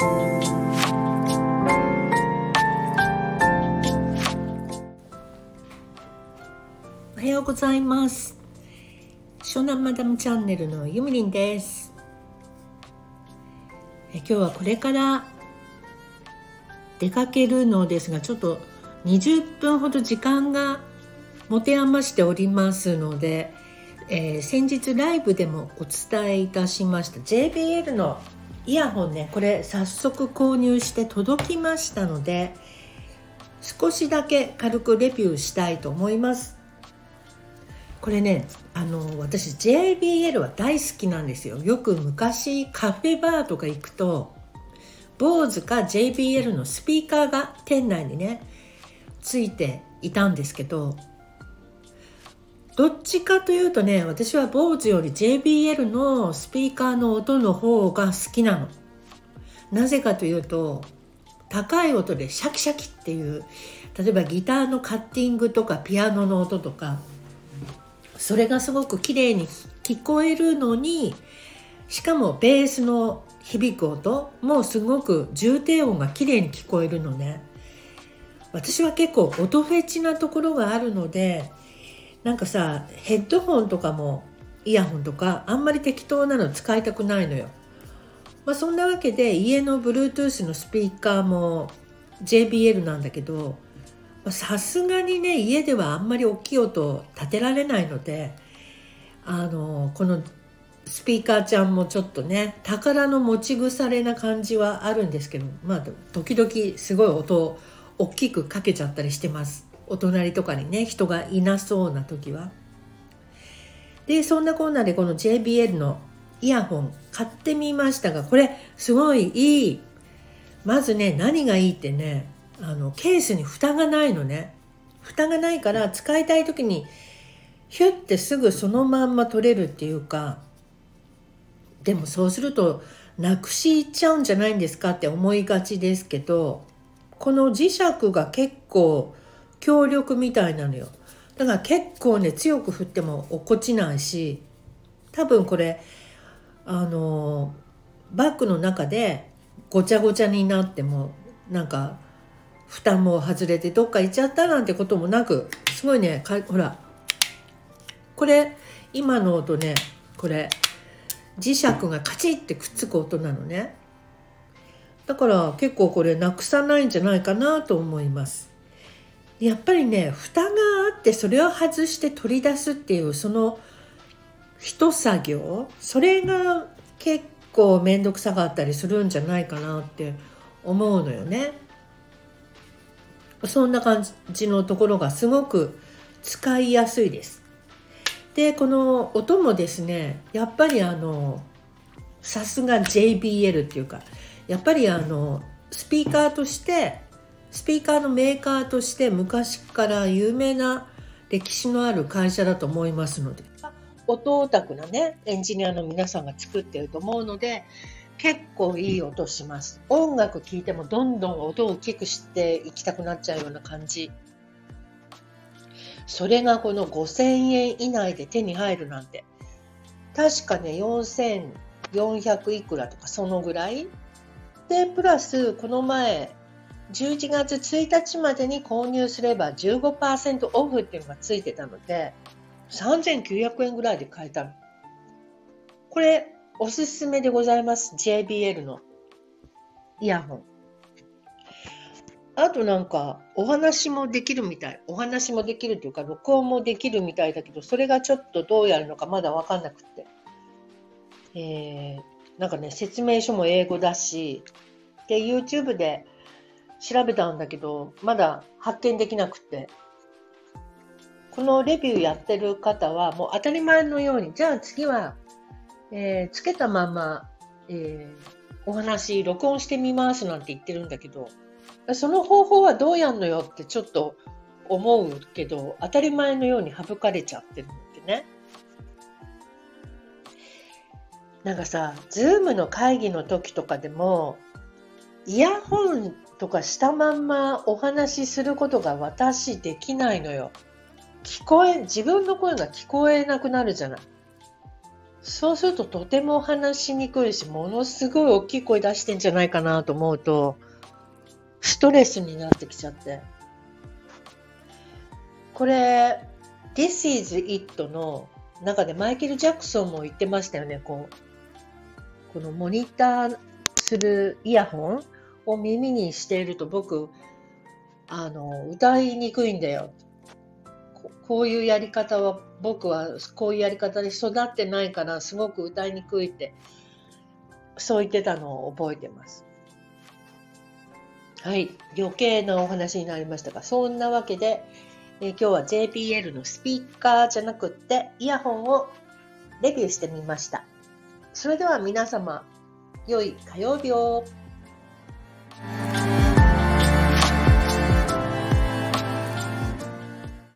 おはようございます。湘南マダムチャンネルのゆみりんです。え今日はこれから出かけるのですがちょっと20分ほど時間が持て余しておりますので、えー、先日ライブでもお伝えいたしました。JBL のイヤホンねこれ早速購入して届きましたので少しだけ軽くレビューしたいと思います。これねあの私 JBL は大好きなんですよ。よく昔カフェバーとか行くと BOSE か JBL のスピーカーが店内にねついていたんですけどどっちかというとね私は BOSE より JBL のスピーカーの音の方が好きなの。なぜかというと高い音でシャキシャキっていう例えばギターのカッティングとかピアノの音とかそれがすごく綺麗に聞こえるのにしかもベースの響く音もすごく重低音が綺麗に聞こえるのね。私は結構音フェチなところがあるのでなんかさヘッドホンとかもイヤホンとかあんまり適当なの使いたくないのよ。まあ、そんなわけで家の Bluetooth のスピーカーも JBL なんだけどさすがにね家ではあんまり大きい音立てられないのであのこのスピーカーちゃんもちょっとね宝の持ち腐れな感じはあるんですけどまあ時々すごい音を大きくかけちゃったりしてます。お隣とかにね人がいなそうな時は。でそんなこんなでこの JBL のイヤホン買ってみましたがこれすごいいいまずね何がいいってねあのケースに蓋がないのね蓋がないから使いたい時にヒュッてすぐそのまんま取れるっていうかでもそうするとなくしいっちゃうんじゃないんですかって思いがちですけどこの磁石が結構強力みたいなのよ。だから結構ね強く振っても落っこちないし多分これあのバッグの中でごちゃごちゃになってもなんか蓋も外れてどっか行っちゃったなんてこともなくすごいねほらこれ今の音ねこれ磁石がカチッてくっつく音なのね。だから結構これなくさないんじゃないかなと思います。やっぱりね蓋があってそれを外して取り出すっていうその一作業それが結構面倒くさかったりするんじゃないかなって思うのよね。そんな感じのところがすごく使いやすいです。でこの音もですねやっぱりあのさすが JBL っていうかやっぱりあのスピーカーとしてスピーカーのメーカーとして昔から有名な歴史のある会社だと思いますので。音オタクなねエンジニアの皆さんが作ってると思うので結構いい音します。音楽聴いてもどんどん音を大きくしていきたくなっちゃうような感じ。それがこの5000円以内で手に入るなんて。確かね4400いくらとかそのぐらい。でプラスこの前11月1日までに購入すれば15%オフっていうのがついてたので、3900円ぐらいで買えた。これ、おすすめでございます。JBL のイヤホン。あとなんか、お話もできるみたい。お話もできるというか、録音もできるみたいだけど、それがちょっとどうやるのかまだわかんなくて。えー、なんかね、説明書も英語だし、で、YouTube で調べたんだけど、まだ発見できなくて。このレビューやってる方は、もう当たり前のように、じゃあ次は、えー、つけたまま、えー、お話、録音してみますなんて言ってるんだけど、その方法はどうやんのよってちょっと思うけど、当たり前のように省かれちゃってるんでね。なんかさ、ズームの会議の時とかでも、イヤホンとかしたまんまお話しすることが私できないのよ。聞こえ、自分の声が聞こえなくなるじゃない。そうするととても話しにくいし、ものすごい大きい声出してんじゃないかなと思うと、ストレスになってきちゃって。これ、This is It の中でマイケル・ジャクソンも言ってましたよね。こう、このモニターするイヤホンを耳にしていると僕、あの、歌いにくいんだよ。こういうやり方は僕はこういうやり方で育ってないからすごく歌いにくいってそう言ってたのを覚えてます。はい、余計なお話になりましたが、そんなわけで、え今日は JBL のスピーカーじゃなくってイヤホンをレビューしてみました。それでは皆様、良い火曜日を。